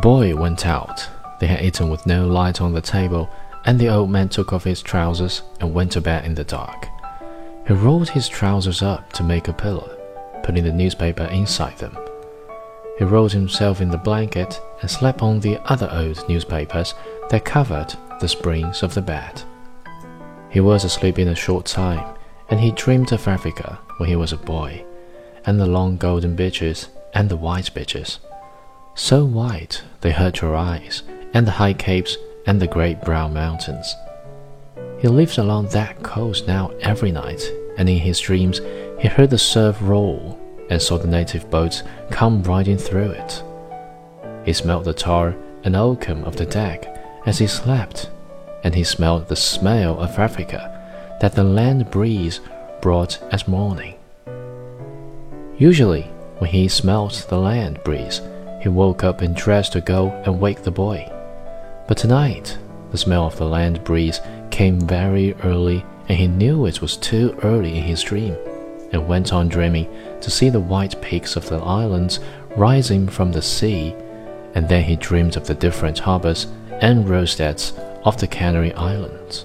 boy went out. They had eaten with no light on the table, and the old man took off his trousers and went to bed in the dark. He rolled his trousers up to make a pillow, putting the newspaper inside them. He rolled himself in the blanket and slept on the other old newspapers that covered the springs of the bed. He was asleep in a short time, and he dreamed of Africa when he was a boy, and the long golden beaches and the white beaches, so white they hurt your eyes, and the high capes and the great brown mountains. He lived along that coast now every night, and in his dreams he heard the surf roll and saw the native boats come riding through it. He smelled the tar and oakum of the deck as he slept, and he smelled the smell of Africa that the land breeze brought as morning. Usually, when he smelt the land breeze, he woke up and dressed to go and wake the boy. But tonight, the smell of the land breeze came very early, and he knew it was too early in his dream and went on dreaming to see the white peaks of the islands rising from the sea, and then he dreamed of the different harbors and roadsteads of the Canary Islands.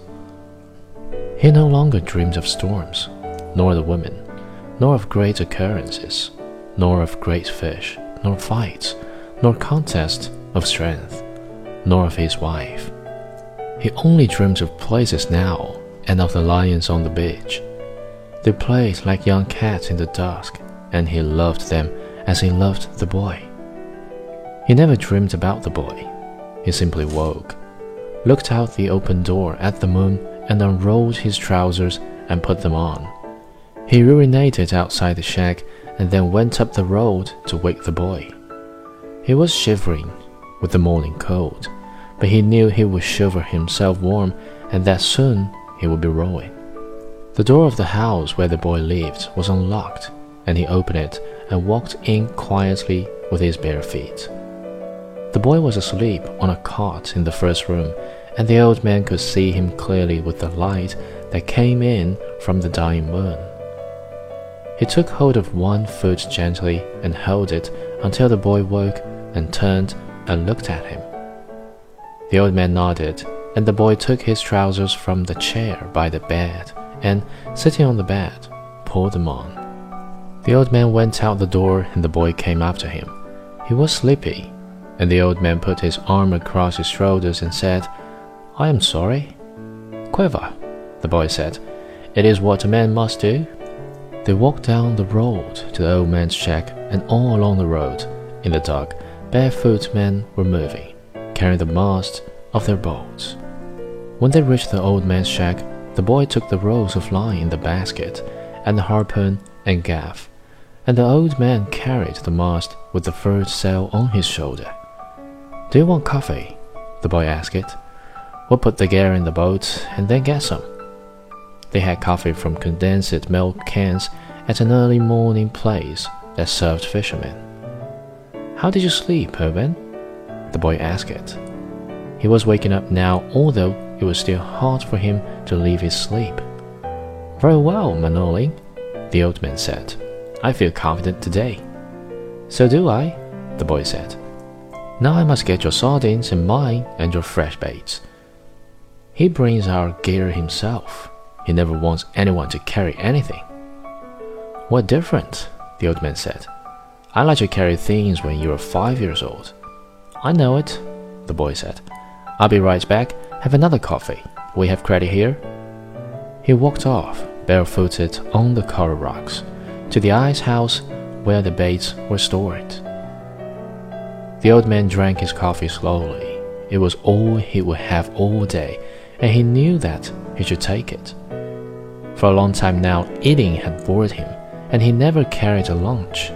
He no longer dreamed of storms, nor the women, nor of great occurrences, nor of great fish, nor fights, nor contest of strength, nor of his wife. He only dreamed of places now and of the lions on the beach they played like young cats in the dusk, and he loved them as he loved the boy. He never dreamed about the boy. He simply woke, looked out the open door at the moon, and unrolled his trousers and put them on. He urinated outside the shack and then went up the road to wake the boy. He was shivering with the morning cold, but he knew he would shiver himself warm and that soon he would be rowing. The door of the house where the boy lived was unlocked, and he opened it and walked in quietly with his bare feet. The boy was asleep on a cot in the first room, and the old man could see him clearly with the light that came in from the dying moon. He took hold of one foot gently and held it until the boy woke and turned and looked at him. The old man nodded, and the boy took his trousers from the chair by the bed and, sitting on the bed, pulled them on. The old man went out the door and the boy came after him. He was sleepy, and the old man put his arm across his shoulders and said, I am sorry. Qué va, the boy said. It is what a man must do. They walked down the road to the old man's shack, and all along the road, in the dark, barefoot men were moving, carrying the mast of their boats. When they reached the old man's shack, the boy took the rolls of line in the basket, and the harpoon and gaff, and the old man carried the mast with the furled sail on his shoulder. Do you want coffee? the boy asked. We'll put the gear in the boat and then get some. They had coffee from condensed milk cans at an early morning place that served fishermen. How did you sleep, Urban? the boy asked. it. He was waking up now, although it was still hard for him to leave his sleep. Very well, Manolin, the old man said. I feel confident today. So do I, the boy said. Now I must get your sardines and mine and your fresh baits. He brings our gear himself. He never wants anyone to carry anything. What difference? the old man said. I let you carry things when you were five years old. I know it, the boy said. I'll be right back have another coffee. We have credit here. He walked off, barefooted on the coral rocks, to the ice house where the baits were stored. The old man drank his coffee slowly. It was all he would have all day, and he knew that he should take it. For a long time now, eating had bored him, and he never carried a lunch.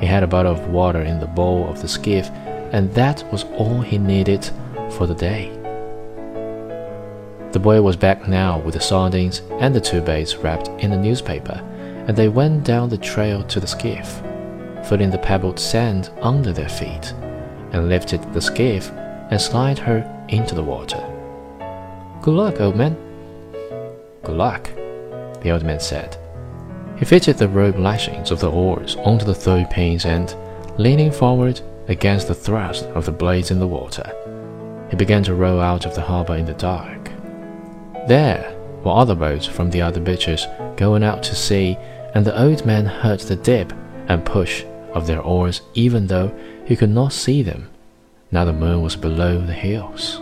He had a bottle of water in the bowl of the skiff, and that was all he needed for the day. The boy was back now with the sardines and the two baits wrapped in a newspaper, and they went down the trail to the skiff, feeling the pebbled sand under their feet, and lifted the skiff and slid her into the water. Good luck, old man. Good luck, the old man said. He fitted the rope lashings of the oars onto the thole pins and, leaning forward against the thrust of the blades in the water. He began to row out of the harbor in the dark. There were other boats from the other beaches going out to sea, and the old man heard the dip and push of their oars even though he could not see them. Now the moon was below the hills.